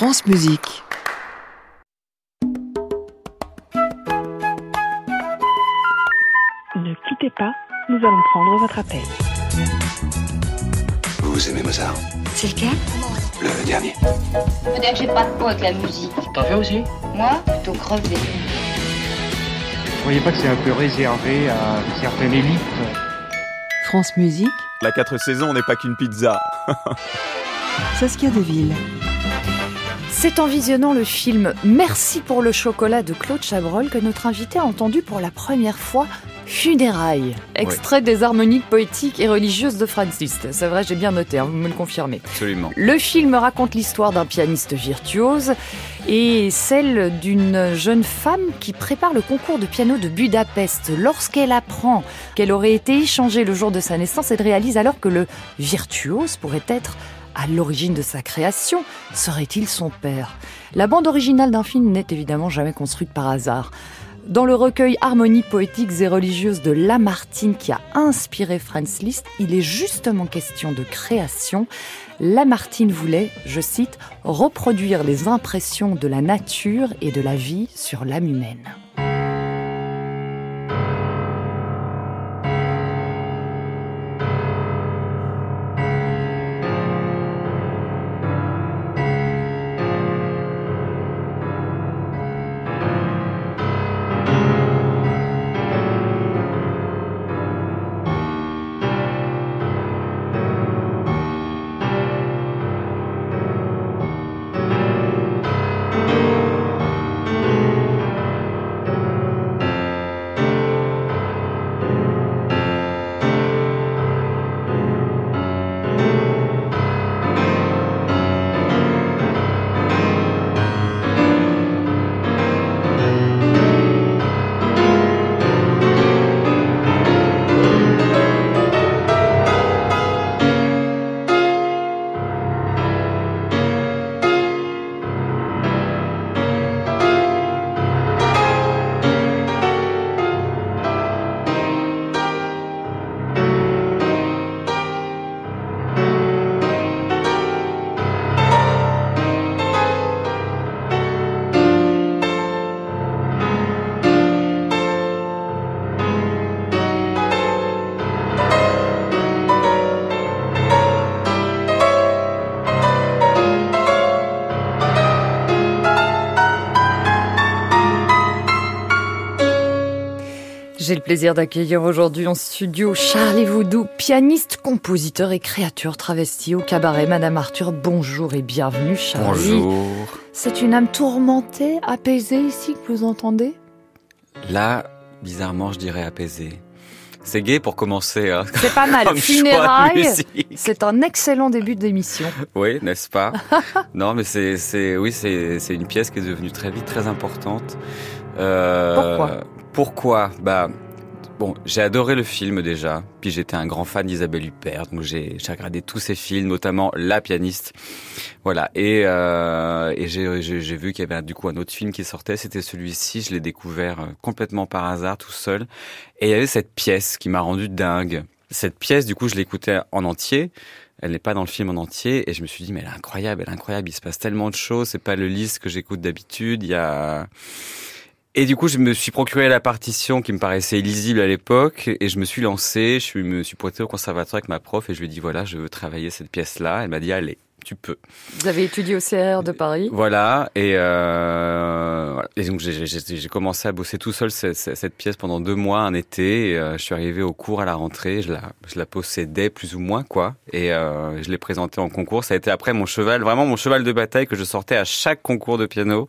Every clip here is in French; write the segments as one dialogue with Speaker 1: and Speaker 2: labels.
Speaker 1: France Musique.
Speaker 2: Ne quittez pas, nous allons prendre votre appel.
Speaker 3: Vous aimez Mozart
Speaker 4: C'est lequel?
Speaker 3: Le dernier.
Speaker 5: Faut dire que j'ai pas de peau avec la musique.
Speaker 6: T'en fais aussi?
Speaker 5: Moi, plutôt crevé.
Speaker 6: Vous voyez pas que c'est un peu réservé à une certaine élite?
Speaker 1: France Musique,
Speaker 7: La 4 saisons n'est pas qu'une pizza.
Speaker 1: Saskia Deville.
Speaker 8: C'est en visionnant le film Merci pour le chocolat de Claude Chabrol que notre invité a entendu pour la première fois Funérailles, extrait des harmonies poétiques et religieuses de Franz Liszt. C'est vrai, j'ai bien noté, hein, vous me le confirmez.
Speaker 7: Absolument.
Speaker 8: Le film raconte l'histoire d'un pianiste virtuose et celle d'une jeune femme qui prépare le concours de piano de Budapest. Lorsqu'elle apprend qu'elle aurait été échangée le jour de sa naissance, elle réalise alors que le virtuose pourrait être à l'origine de sa création. Serait-il son père? La bande originale d'un film n'est évidemment jamais construite par hasard. Dans le recueil Harmonies poétiques et religieuses de Lamartine qui a inspiré Franz Liszt, il est justement question de création. Lamartine voulait, je cite, reproduire les impressions de la nature et de la vie sur l'âme humaine. Plaisir d'accueillir aujourd'hui en studio Charlie Voudou, pianiste, compositeur et créature travesti au cabaret Madame Arthur. Bonjour et bienvenue Charlie.
Speaker 9: Bonjour.
Speaker 8: C'est une âme tourmentée, apaisée ici que vous entendez?
Speaker 9: Là, bizarrement, je dirais apaisé. C'est gai pour commencer. Hein.
Speaker 8: C'est pas mal. Funérailles, c'est un excellent début d'émission.
Speaker 9: Oui, n'est-ce pas? Non, mais c'est, c'est, oui, c'est, c'est une pièce qui est devenue très vite très importante. Euh,
Speaker 8: Pourquoi?
Speaker 9: Pourquoi? Bah, bon, j'ai adoré le film déjà. Puis j'étais un grand fan d'Isabelle Huppert, donc j'ai, regardé tous ses films, notamment La pianiste. Voilà. Et, euh, et j'ai vu qu'il y avait du coup un autre film qui sortait. C'était celui-ci. Je l'ai découvert euh, complètement par hasard, tout seul. Et il y avait cette pièce qui m'a rendu dingue. Cette pièce, du coup, je l'écoutais en entier. Elle n'est pas dans le film en entier. Et je me suis dit, mais elle est incroyable, elle est incroyable. Il se passe tellement de choses. C'est pas le liste que j'écoute d'habitude. Il y a... Et du coup, je me suis procuré la partition qui me paraissait illisible à l'époque et je me suis lancé, je me suis pointé au conservatoire avec ma prof et je lui ai dit voilà, je veux travailler cette pièce-là. Elle m'a dit allez, tu peux.
Speaker 8: Vous avez étudié au CRR de Paris
Speaker 9: Voilà, et, euh, voilà. et donc j'ai- commencé à bosser tout seul cette pièce pendant deux mois, un été. Et, euh, je suis arrivé au cours à la rentrée, je la, je la possédais plus ou moins, quoi. Et euh, je l'ai présentée en concours. Ça a été après mon cheval, vraiment mon cheval de bataille que je sortais à chaque concours de piano.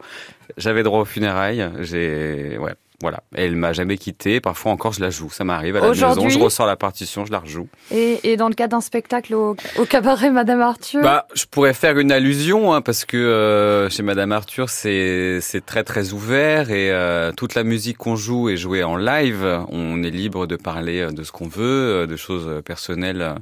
Speaker 9: J'avais droit aux funérailles. J'ai, ouais, voilà. Elle m'a jamais quitté. Parfois encore, je la joue. Ça m'arrive à la maison. Je ressors la partition, je la rejoue.
Speaker 8: et, et dans le cadre d'un spectacle au, au cabaret Madame Arthur
Speaker 9: Bah, je pourrais faire une allusion hein, parce que euh, chez Madame Arthur, c'est c'est très très ouvert et euh, toute la musique qu'on joue est jouée en live. On est libre de parler euh, de ce qu'on veut, euh, de choses euh, personnelles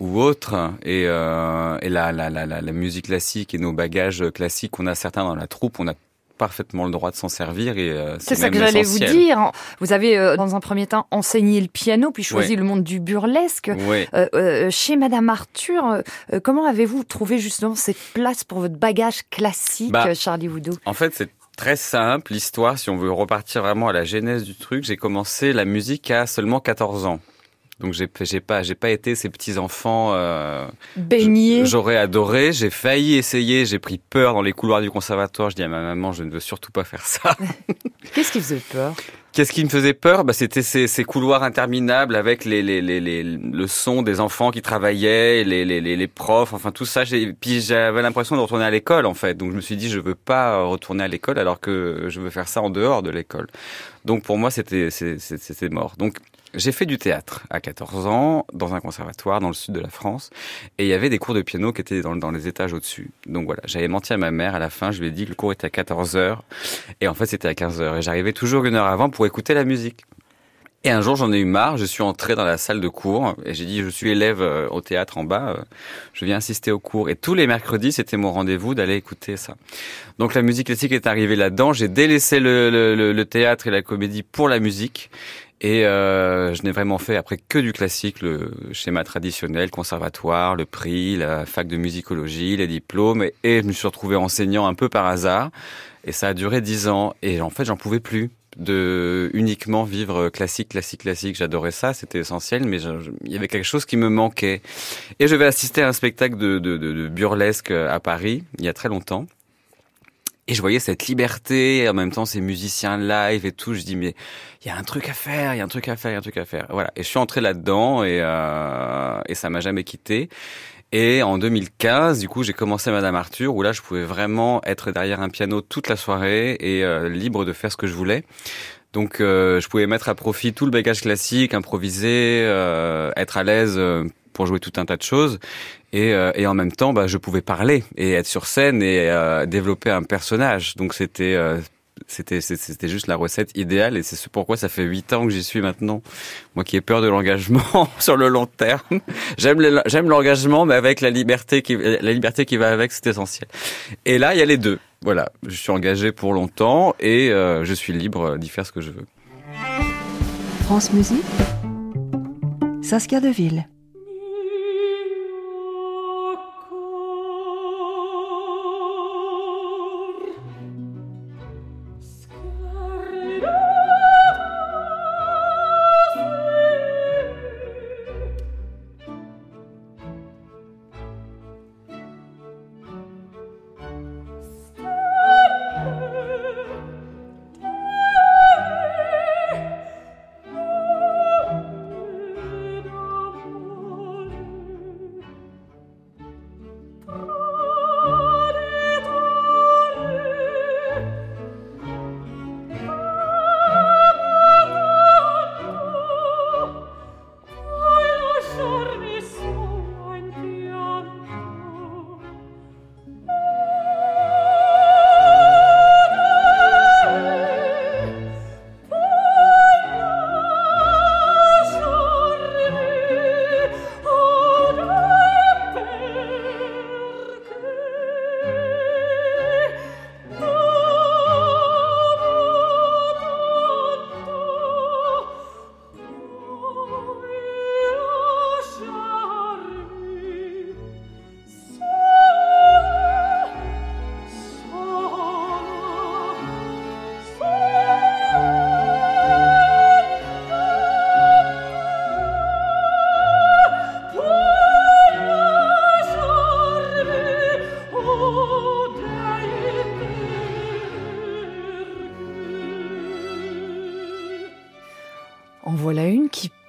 Speaker 9: ou autres. Et, euh, et la, la, la, la, la musique classique et nos bagages classiques, on a certains dans la troupe, on a parfaitement le droit de s'en servir et euh,
Speaker 8: C'est ça que j'allais vous dire. Vous avez, euh, dans un premier temps, enseigné le piano, puis choisi
Speaker 9: Ouais.
Speaker 8: le monde du burlesque. Euh, euh, chez Madame Arthur, euh, euh, comment avez-vous trouvé justement cette place pour votre bagage classique,
Speaker 9: Bah,
Speaker 8: Charlie Woodou
Speaker 9: En fait, c'est très simple l'histoire. Si on veut repartir vraiment à la genèse du truc, j'ai commencé la musique à seulement 14 ans. Donc j'ai j'ai pas j'ai pas été ces petits enfants. Euh,
Speaker 8: Baigné.
Speaker 9: J'aurais adoré. J'ai failli essayer. J'ai pris peur dans les couloirs du conservatoire. Je dis à ma maman, je ne veux surtout pas faire ça.
Speaker 8: Qu'est-ce qui faisait peur?
Speaker 9: Qu'est-ce qui me faisait peur? Bah, C'était ces, ces couloirs interminables avec les, les, les, les- le son des enfants qui travaillaient, les, les, les, profs, enfin tout ça. Puis j'avais l'impression de retourner à l'école en fait. Donc je me suis dit, je veux pas retourner à l'école alors que je veux faire ça en dehors de l'école. Donc pour moi, c'était mort. Donc j'ai fait du théâtre à 14 ans dans un conservatoire dans le sud de la France et il y avait des cours de piano qui étaient dans, les étages au-dessus. Donc voilà, j'avais menti à ma mère à la fin, je lui ai dit que le cours était à 14 heures et en fait c'était à 15 heures et j'arrivais toujours une heure avant pour écouter la musique. Et un jour, j'en ai eu marre. Je suis entré dans la salle de cours et j'ai dit, je suis élève euh, au théâtre en bas. euh, Je viens assister au cours. Et tous les mercredis, c'était mon rendez-vous d'aller écouter ça. Donc la musique classique est arrivée là-dedans. J'ai délaissé le théâtre et la comédie pour la musique. Et euh, je n'ai vraiment fait après que du classique, le schéma traditionnel, conservatoire, le prix, la fac de musicologie, les diplômes. Et, je me suis retrouvé enseignant un peu par hasard. Et ça a duré dix ans. Et en fait, j'en pouvais plus de uniquement vivre classique, classique, classique. J'adorais ça, c'était essentiel, mais il y avait quelque chose qui me manquait. Et je vais assister à un spectacle de burlesque à Paris, il y a très longtemps. Et je voyais cette liberté, et en même temps ces musiciens live et tout. Je dis mais il y a un truc à faire, il y a un truc à faire, il y a un truc à faire. Voilà. Et je suis entré là-dedans et euh, et ça m'a jamais quitté. Et en 2015, du coup, j'ai commencé Madame Arthur, où là, je pouvais vraiment être derrière un piano toute la soirée et euh, libre de faire ce que je voulais. Donc, euh, je pouvais mettre à profit tout le bagage classique, improviser, euh, être à l'aise euh, pour jouer tout un tas de choses. Et, euh, et en même temps, bah, je pouvais parler et être sur scène et euh, développer un personnage. Donc, c'était euh, c'était juste la recette idéale et c'est ce pourquoi ça fait huit ans que j'y suis maintenant. Moi qui ai peur de l'engagement sur le long terme, j'aime j'aime l'engagement mais avec la liberté qui la liberté qui va avec, c'est essentiel. Et là, il y a les deux. Voilà, je suis engagé pour longtemps et je suis libre d'y faire ce que je veux.
Speaker 1: France Musique Saskia Deville.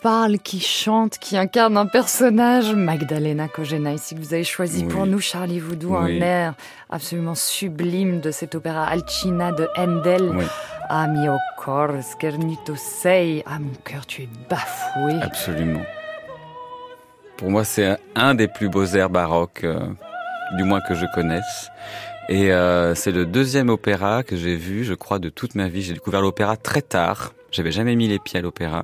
Speaker 1: Parle, qui chante, qui incarne un personnage, Magdalena Kojena, ici que vous avez choisi
Speaker 9: Oui.
Speaker 8: pour nous, Charlie Voudou,
Speaker 9: Oui.
Speaker 8: un air absolument sublime de cet opéra Alcina de Handel.
Speaker 9: Oui.
Speaker 8: Ah mio cor schernito sei. Ah mon cœur, tu es bafoué.
Speaker 9: Absolument. Pour moi, c'est un- un des plus beaux airs baroques, euh, du moins que je connaisse. Et euh, c'est le deuxième opéra que j'ai vu, je crois, de toute ma vie. J'ai découvert l'opéra très tard. J'avais jamais mis les pieds à l'opéra.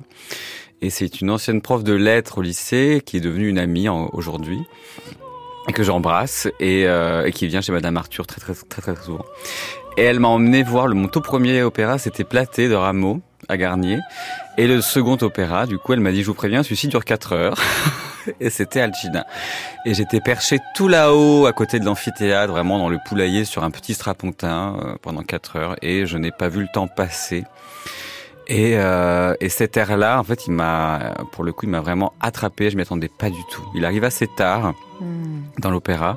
Speaker 9: Et c'est une ancienne prof de lettres au lycée qui est devenue une amie aujourd'hui. et que j'embrasse et, euh, et qui vient chez Madame Arthur très très très très, souvent. Et elle m'a emmené voir le mon tout premier opéra, c'était Platé de Rameau à Garnier. Et le second opéra, du coup, elle m'a dit, je vous préviens, celui-ci dure 4 heures. et c'était Alcina. Et j'étais perché tout là-haut, à côté de l'amphithéâtre, vraiment dans le poulailler, sur un petit strapontin, euh, pendant 4 heures. Et je n'ai pas vu le temps passer. Et, euh, et cet air-là, en fait, il m'a, pour le coup, il m'a vraiment attrapé. Je m'y attendais pas du tout. Il arrive assez tard dans l'opéra,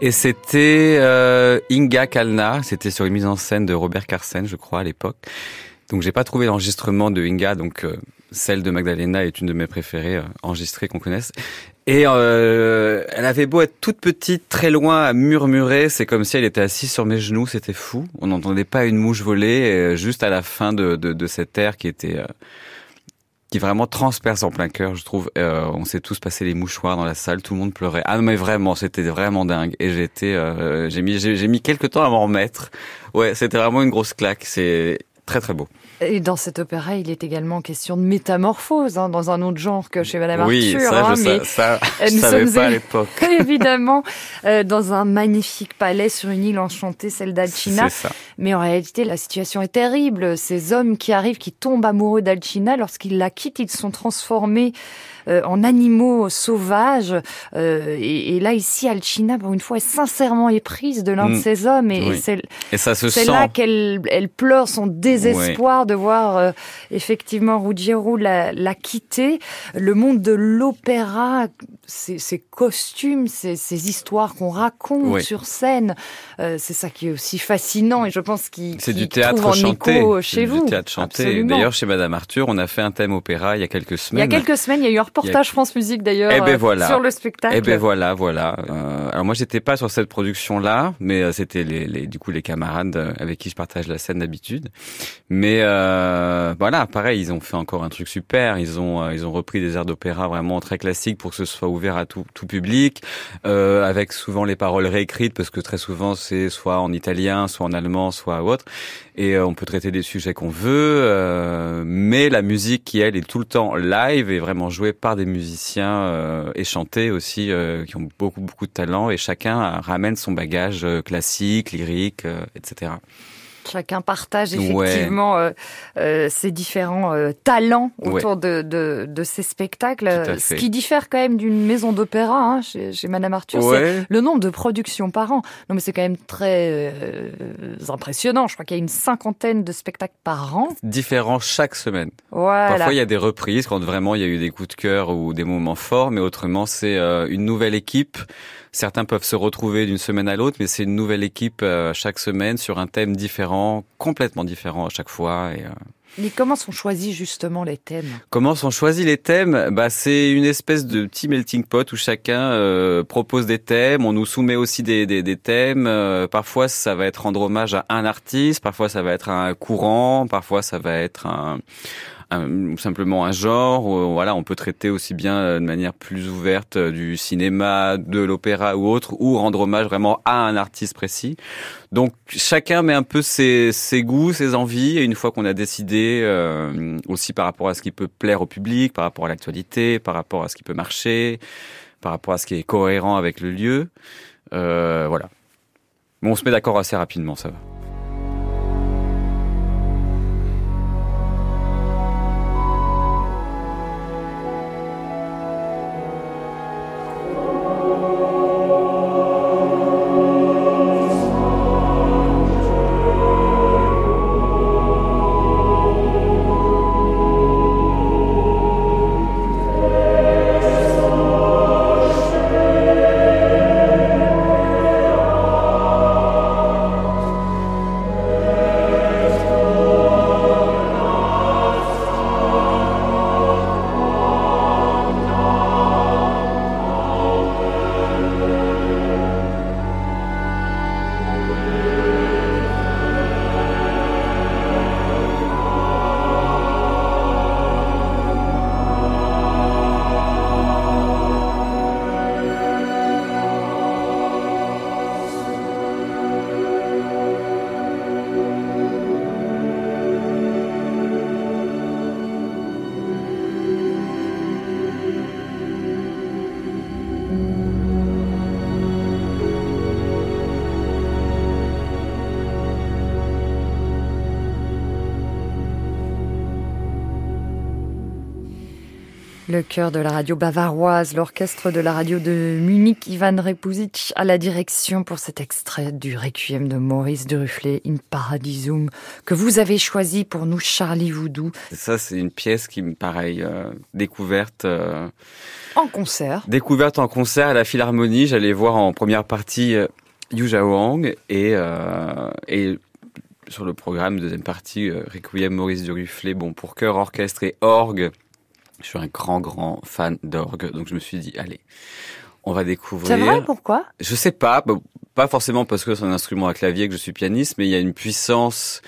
Speaker 9: et c'était euh, Inga Kalna. C'était sur une mise en scène de Robert Carsen, je crois, à l'époque. Donc, j'ai pas trouvé l'enregistrement de Inga, donc euh, celle de Magdalena est une de mes préférées euh, enregistrées qu'on connaisse. Et euh, elle avait beau être toute petite, très loin, à murmurer, c'est comme si elle était assise sur mes genoux, c'était fou. On n'entendait pas une mouche voler, euh, juste à la fin de, de, de cet air qui était... Euh, qui vraiment transperce en plein cœur, je trouve. Euh, on s'est tous passé les mouchoirs dans la salle, tout le monde pleurait. Ah mais vraiment, c'était vraiment dingue. Et j'étais, euh, j'ai mis, j'ai mis quelques temps à m'en remettre. Ouais, c'était vraiment une grosse claque. C'est très très beau.
Speaker 8: Et dans cet opéra, il est également question de métamorphose, hein, dans un autre genre que chez Madame
Speaker 9: oui,
Speaker 8: Arthur.
Speaker 9: ça,
Speaker 8: hein,
Speaker 9: je,
Speaker 8: mais
Speaker 9: ça, je
Speaker 8: nous
Speaker 9: savais
Speaker 8: sommes
Speaker 9: pas à l'époque.
Speaker 8: évidemment euh, dans un magnifique palais sur une île enchantée, celle d'Alcina. Mais en réalité, la situation est terrible. Ces hommes qui arrivent, qui tombent amoureux d'Alcina, lorsqu'ils la quittent, ils sont transformés euh, en animaux sauvages. Euh, et, et là, ici, Alcina, pour une fois, est sincèrement éprise de l'un de
Speaker 9: Mm.
Speaker 8: ces hommes. Et,
Speaker 9: Oui.
Speaker 8: et c'est là qu'elle elle pleure son désespoir de voir euh, effectivement Ruggiero la, la quitter. Le monde de l'opéra, ces costumes, ces histoires qu'on raconte
Speaker 9: Oui.
Speaker 8: sur scène, euh, c'est ça qui est aussi fascinant et je pense qu'il
Speaker 9: C'est
Speaker 8: qu'il
Speaker 9: du théâtre chanté. C'est
Speaker 8: chez vous.
Speaker 9: Du théâtre chanté. D'ailleurs, chez Madame Arthur, on a fait un thème opéra il y a quelques
Speaker 8: il y
Speaker 9: semaines.
Speaker 8: a quelques semaines, il y a eu un reportage France Musique d'ailleurs
Speaker 9: Eh ben voilà.
Speaker 8: sur le spectacle.
Speaker 9: Eh ben voilà, voilà. Euh, alors moi j'étais pas sur cette production-là, mais c'était les, les, du coup les camarades avec qui je partage la scène d'habitude. Mais euh, voilà, pareil, ils ont fait encore un truc super. Ils ont euh, ils ont repris des airs d'opéra vraiment très classiques pour que ce soit ouvert à tout tout public, euh, avec souvent les paroles réécrites parce que très souvent c'est soit en italien, soit en allemand, soit autre. Et euh, on peut traiter des sujets qu'on veut, euh, mais la musique qui elle est tout le temps live et vraiment jouée par des musiciens euh, et chantée aussi euh, qui ont beaucoup beaucoup de talent et chacun euh, ramène son bagage euh, classique, lyrique, euh, etc.
Speaker 8: Chacun partage
Speaker 9: Ouais.
Speaker 8: effectivement euh, euh, ses différents euh, talents
Speaker 9: Ouais.
Speaker 8: autour de, de, de ces spectacles. Ce qui diffère quand même d'une maison d'opéra hein, chez, chez Madame Arthur, c'est le nombre de productions par an. Non mais c'est quand même très euh, impressionnant. Je crois qu'il y a une cinquantaine de spectacles par an.
Speaker 9: Différent chaque semaine.
Speaker 8: Voilà.
Speaker 9: Parfois il y a des reprises quand vraiment il y a eu des coups de cœur ou des moments forts, mais autrement c'est euh, une nouvelle équipe. Certains peuvent se retrouver d'une semaine à l'autre, mais c'est une nouvelle équipe euh, chaque semaine sur un thème différent, complètement différent à chaque fois. Et, euh,
Speaker 8: Mais comment sont choisis justement les thèmes?
Speaker 9: Comment sont choisis les thèmes? Bah, c'est une espèce de petit melting pot où chacun euh, propose des thèmes. On nous soumet aussi des, des, des thèmes. Euh, parfois, ça va être rendre hommage à un artiste. Parfois, ça va être un courant. Parfois, ça va être un, un- simplement un genre. Ou, Voilà, on peut traiter aussi bien euh, de manière plus ouverte euh, du cinéma, de l'opéra ou autre, ou rendre hommage vraiment à un artiste précis. Donc chacun met un peu ses, ses goûts, ses envies, et une fois qu'on a décidé euh, aussi par rapport à ce qui peut plaire au public, par rapport à l'actualité, par rapport à ce qui peut marcher, par rapport à ce qui est cohérent avec le lieu, euh, voilà. On se met d'accord assez rapidement, ça va.
Speaker 8: Le chœur de la radio bavaroise, l'orchestre de la radio de Munich, Ivan Repusic à la direction pour cet extrait du Requiem de Maurice Duruflé in Paradisum que vous avez choisi pour nous, Charlie Voudou.
Speaker 9: Ça, c'est une pièce qui me pareil, euh, découverte. Euh,
Speaker 8: en concert.
Speaker 9: Découverte en concert à la Philharmonie. J'allais voir en première partie euh, Yu Wang et, euh, et sur le programme, deuxième partie, Requiem Maurice Duruflé, bon, pour chœur, orchestre et orgue. Je suis un grand, grand fan d'orgue, donc je me suis dit, allez, on va découvrir.
Speaker 8: C'est vrai, pourquoi?
Speaker 9: Je sais pas, pas forcément parce que c'est un instrument à clavier que je suis pianiste, mais il y a une puissance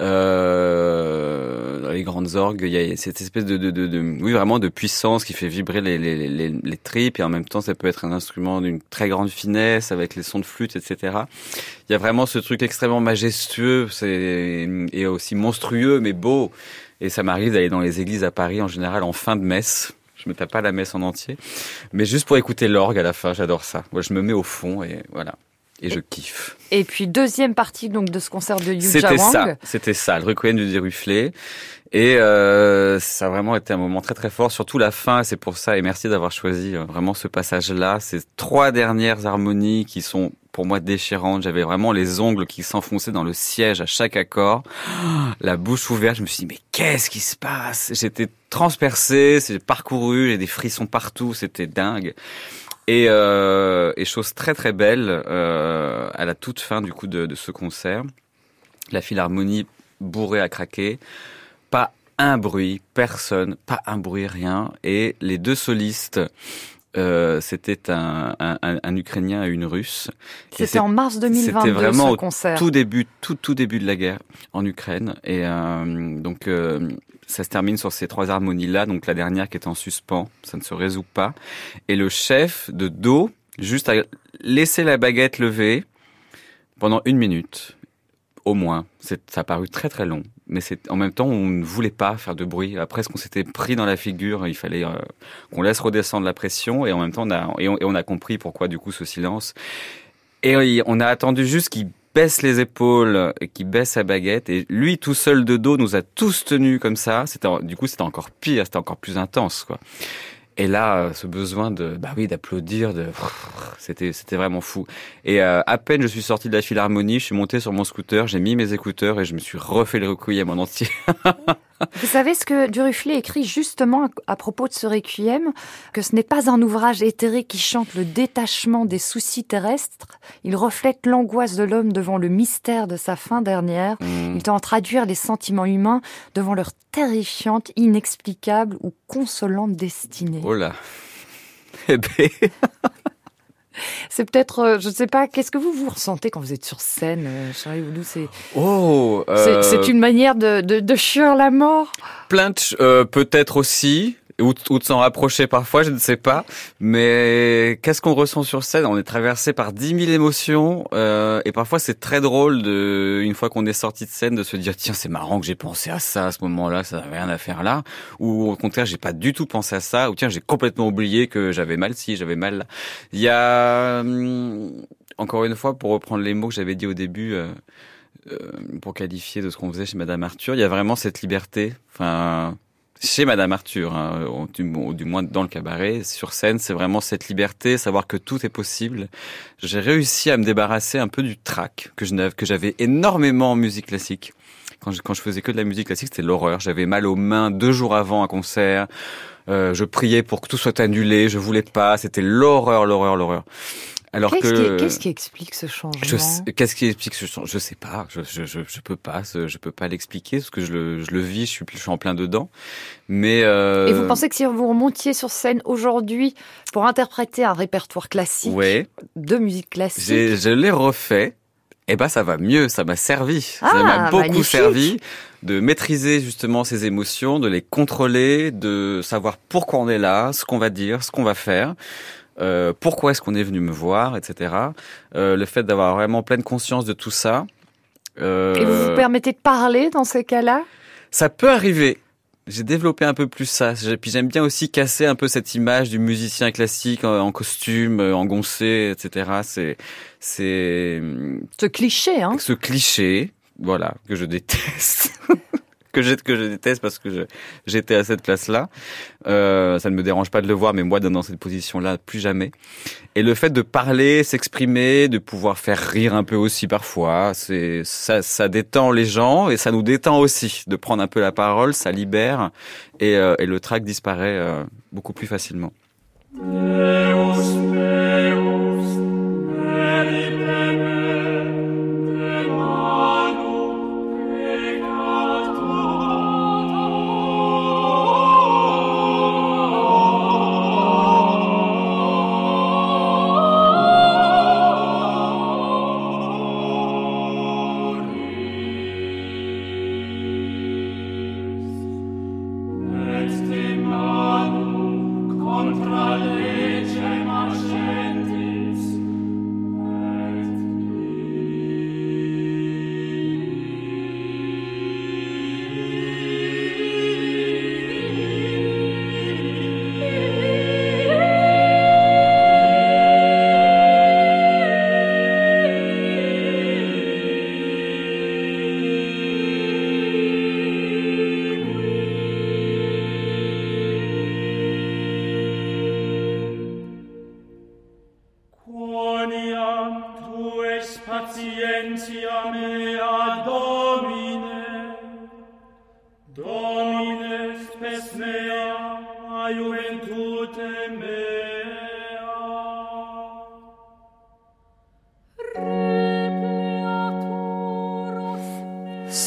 Speaker 9: euh, dans les grandes orgues, il y a cette espèce de, de, de, de, oui vraiment de puissance qui fait vibrer les, les, les, les, tripes et en même temps ça peut être un instrument d'une très grande finesse avec les sons de flûte, etc. Il y a vraiment ce truc extrêmement majestueux, c'est et aussi monstrueux mais beau. Et ça m'arrive d'aller dans les églises à Paris en général en fin de messe. Je me tape pas la messe en entier, mais juste pour écouter l'orgue à la fin, j'adore ça. Moi, je me mets au fond et voilà. Et je kiffe.
Speaker 8: Et puis deuxième partie donc de ce concert de Yu
Speaker 9: C'était ça, c'était ça, le requiem du Déruflé. Et euh, ça a vraiment été un moment très très fort, surtout la fin. C'est pour ça et merci d'avoir choisi euh, vraiment ce passage-là. Ces trois dernières harmonies qui sont pour moi déchirantes. J'avais vraiment les ongles qui s'enfonçaient dans le siège à chaque accord, la bouche ouverte. Je me suis dit mais qu'est-ce qui se passe? J'étais transpercé, j'ai parcouru, j'ai des frissons partout, c'était dingue. Et, euh, et, chose très très belle, euh, à la toute fin du coup de, de ce concert, la philharmonie bourrée à craquer, pas un bruit, personne, pas un bruit, rien, et les deux solistes euh, c'était un, un, un, Ukrainien et une Russe.
Speaker 8: C'était en mars 2022 C'était
Speaker 9: vraiment
Speaker 8: ce concert.
Speaker 9: au tout début, tout tout début de la guerre en Ukraine. Et euh, donc euh, ça se termine sur ces trois harmonies-là. Donc la dernière qui est en suspens, ça ne se résout pas. Et le chef de dos, juste à laisser la baguette levée pendant une minute au moins. Ça a paru très très long, mais c'est en même temps on ne voulait pas faire de bruit. Après, ce qu'on s'était pris dans la figure, il fallait euh, qu'on laisse redescendre la pression, et en même temps on a et on, a compris pourquoi du coup ce silence. Et on a attendu juste qu'il baisse les épaules et qu'il baisse sa baguette, et lui tout seul de dos nous a tous tenus comme ça. Du coup c'était encore pire, c'était encore plus intense quoi. Et là, euh, ce besoin de, bah oui, d'applaudir, de, c'était, c'était vraiment fou. Et euh, à peine je suis sorti de la philharmonie, je suis monté sur mon scooter, j'ai mis mes écouteurs et je me suis refait le requiem en entier.
Speaker 8: Vous savez ce que Duruflé écrit justement à propos de ce requiem, que ce n'est pas un ouvrage éthéré qui chante le détachement des soucis terrestres. Il reflète l'angoisse de l'homme devant le mystère de sa fin dernière. Mmh. Il tend à traduire les sentiments humains devant leur terrifiante, inexplicable ou consolante destinée.
Speaker 9: Oh là. Eh ben.
Speaker 8: C'est peut-être, euh, je ne sais pas, qu'est-ce que vous vous ressentez quand vous êtes sur scène, euh, Charlie Oudou? C'est
Speaker 9: oh,
Speaker 8: euh... c'est une manière de, de, de fuir la mort?
Speaker 9: Plein euh, peut-être aussi ou, ou de s'en rapprocher parfois, je ne sais pas. Mais qu'est-ce qu'on ressent sur scène? On est traversé par dix mille émotions euh, et parfois c'est très drôle de, une fois qu'on est sorti de scène, de se dire tiens c'est marrant que j'ai pensé à ça à ce moment-là, ça n'avait rien à faire là. Ou au contraire j'ai pas du tout pensé à ça. Ou tiens j'ai complètement oublié que j'avais mal si j'avais mal là. Il y a hum, encore une fois pour reprendre les mots que j'avais dit au début. Euh, euh, pour qualifier de ce qu'on faisait chez Madame Arthur, il y a vraiment cette liberté. Enfin, chez Madame Arthur, hein, du, moins dans le cabaret, sur scène, c'est vraiment cette liberté, savoir que tout est possible. J'ai réussi à me débarrasser un peu du trac que j'avais énormément en musique classique. Quand je, quand je faisais que de la musique classique, c'était l'horreur. J'avais mal aux mains deux jours avant un concert. Euh, je priais pour que tout soit annulé. Je voulais pas. C'était l'horreur, l'horreur, l'horreur.
Speaker 8: Alors qu'est-ce que qu'est-ce qui explique ce changement
Speaker 9: Qu'est-ce qui explique ce changement Je sais pas. Je, je, je, je, peux pas. Je peux pas l'expliquer parce que je le, je le vis. Je suis, je suis en plein dedans. Mais euh...
Speaker 8: et vous pensez que si vous remontiez sur scène aujourd'hui pour interpréter un répertoire classique
Speaker 9: ouais.
Speaker 8: de musique classique,
Speaker 9: je l'ai refait. Eh ben ça va mieux, ça m'a servi, ah, ça m'a beaucoup
Speaker 8: magnifique.
Speaker 9: servi de maîtriser justement ces émotions, de les contrôler, de savoir pourquoi on est là, ce qu'on va dire, ce qu'on va faire. Euh, pourquoi est-ce qu'on est venu me voir, etc. Euh, le fait d'avoir vraiment pleine conscience de tout ça.
Speaker 8: Euh, Et vous vous permettez de parler dans ces cas-là?
Speaker 9: Ça peut arriver. J'ai développé un peu plus ça. Puis j'aime bien aussi casser un peu cette image du musicien classique en, costume, engoncé, etc. C'est, c'est
Speaker 8: ce cliché, hein
Speaker 9: Ce cliché, voilà, que je déteste. que je, que je déteste parce que j'étais à cette place-là. Euh, ça ne me dérange pas de le voir, mais moi, dans cette position-là, plus jamais. Et le fait de parler, s'exprimer, de pouvoir faire rire un peu aussi parfois, c'est ça, détend les gens et ça nous détend aussi de prendre un peu la parole, ça libère et, euh, et le trac disparaît euh, beaucoup plus facilement.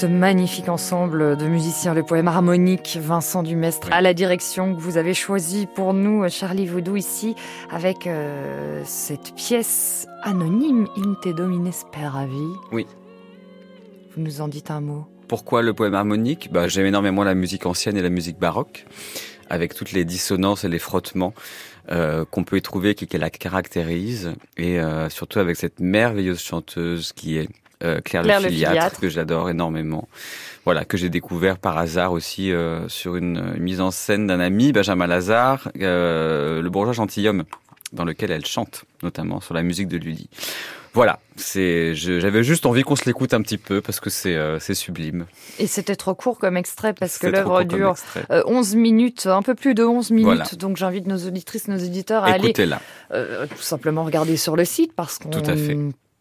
Speaker 8: Ce magnifique ensemble de musiciens, le poème harmonique Vincent Dumestre à la direction que vous avez choisi pour nous, Charlie Vaudou, ici, avec euh, cette pièce anonyme, Inte Domine Speravi.
Speaker 9: Oui.
Speaker 8: Vous nous en dites un mot
Speaker 9: Pourquoi le poème harmonique? Bah, J'aime énormément la musique ancienne et la musique baroque, avec toutes les dissonances et les frottements. Euh, qu'on peut y trouver, qui, qui la caractérise, et euh, surtout avec cette merveilleuse chanteuse qui est euh, Claire, le, Filiatre, que j'adore énormément. Voilà, que j'ai découvert par hasard aussi euh, sur une, mise en scène d'un ami, Benjamin Lazare, euh, le bourgeois gentilhomme, dans lequel elle chante, notamment sur la musique de Lully. Voilà, c'est, j'avais juste envie qu'on se l'écoute un petit peu parce que c'est, c'est sublime.
Speaker 8: Et c'était trop court comme extrait parce que l'œuvre dure 11 minutes, un peu plus de 11 minutes. Donc j'invite nos auditrices, nos éditeurs à aller tout simplement regarder sur le site parce qu'on
Speaker 9: tout à fait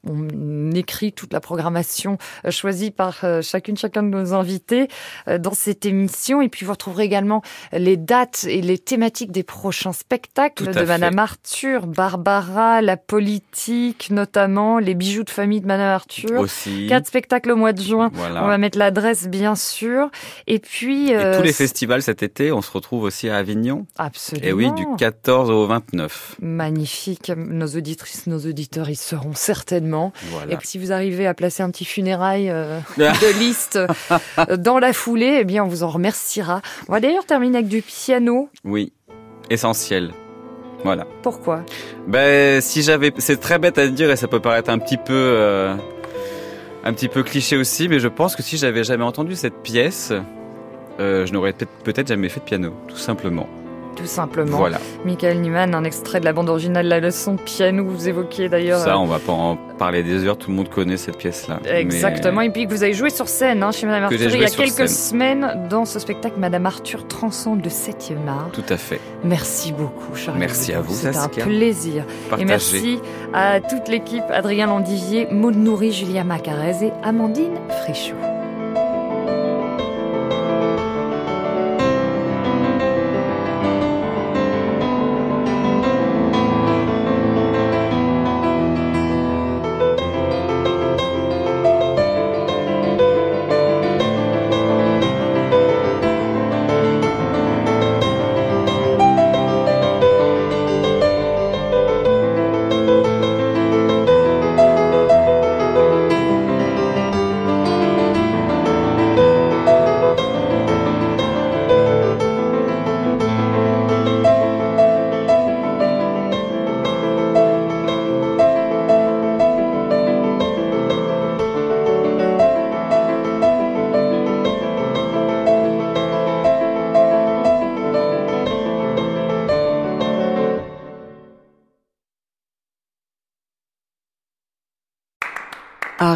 Speaker 8: on écrit toute la programmation euh, choisie par euh, chacune, chacun de nos invités euh, dans cette émission. Et puis vous retrouverez également les dates et les thématiques des prochains spectacles de Madame Arthur, Barbara, la politique notamment, les bijoux de famille de Madame Arthur.
Speaker 9: Aussi.
Speaker 8: Quatre spectacles au mois de juin. On va mettre l'adresse bien sûr. Et puis...
Speaker 9: Et tous les festivals cet été, on se retrouve aussi à Avignon.
Speaker 8: Absolument.
Speaker 9: Et oui, du 14 au 29.
Speaker 8: Magnifique. Nos auditrices, nos auditeurs, ils seront certainement et puis si vous arrivez à placer un petit funérail euh, de liste euh, dans la foulée, eh bien on vous en remerciera. On va d'ailleurs terminer avec du piano.
Speaker 9: Oui, essentiel. Voilà.
Speaker 8: Pourquoi?
Speaker 9: Ben si j'avais, c'est très bête à dire et ça peut paraître un petit peu, euh, un petit peu cliché aussi, mais je pense que si j'avais jamais entendu cette pièce, je n'aurais peut-être jamais fait de piano, tout simplement
Speaker 8: tout simplement.
Speaker 9: Voilà.
Speaker 8: Michael Nyman, un extrait de la bande originale la leçon piano, vous évoquiez d'ailleurs.
Speaker 9: Ça, euh, on va pas en parler des heures, tout le monde connaît cette pièce-là.
Speaker 8: Exactement, et puis que vous avez joué sur scène hein, chez Madame Arthur il y a quelques semaines dans ce spectacle Madame Arthur transcende le 7e art.
Speaker 9: Tout à fait.
Speaker 8: Merci beaucoup, Charles.
Speaker 9: Merci à vous,
Speaker 8: C'était un plaisir. Et merci à toute l'équipe, Adrien Landivier, Maud Nourri, Julia Macarez et Amandine Frichot.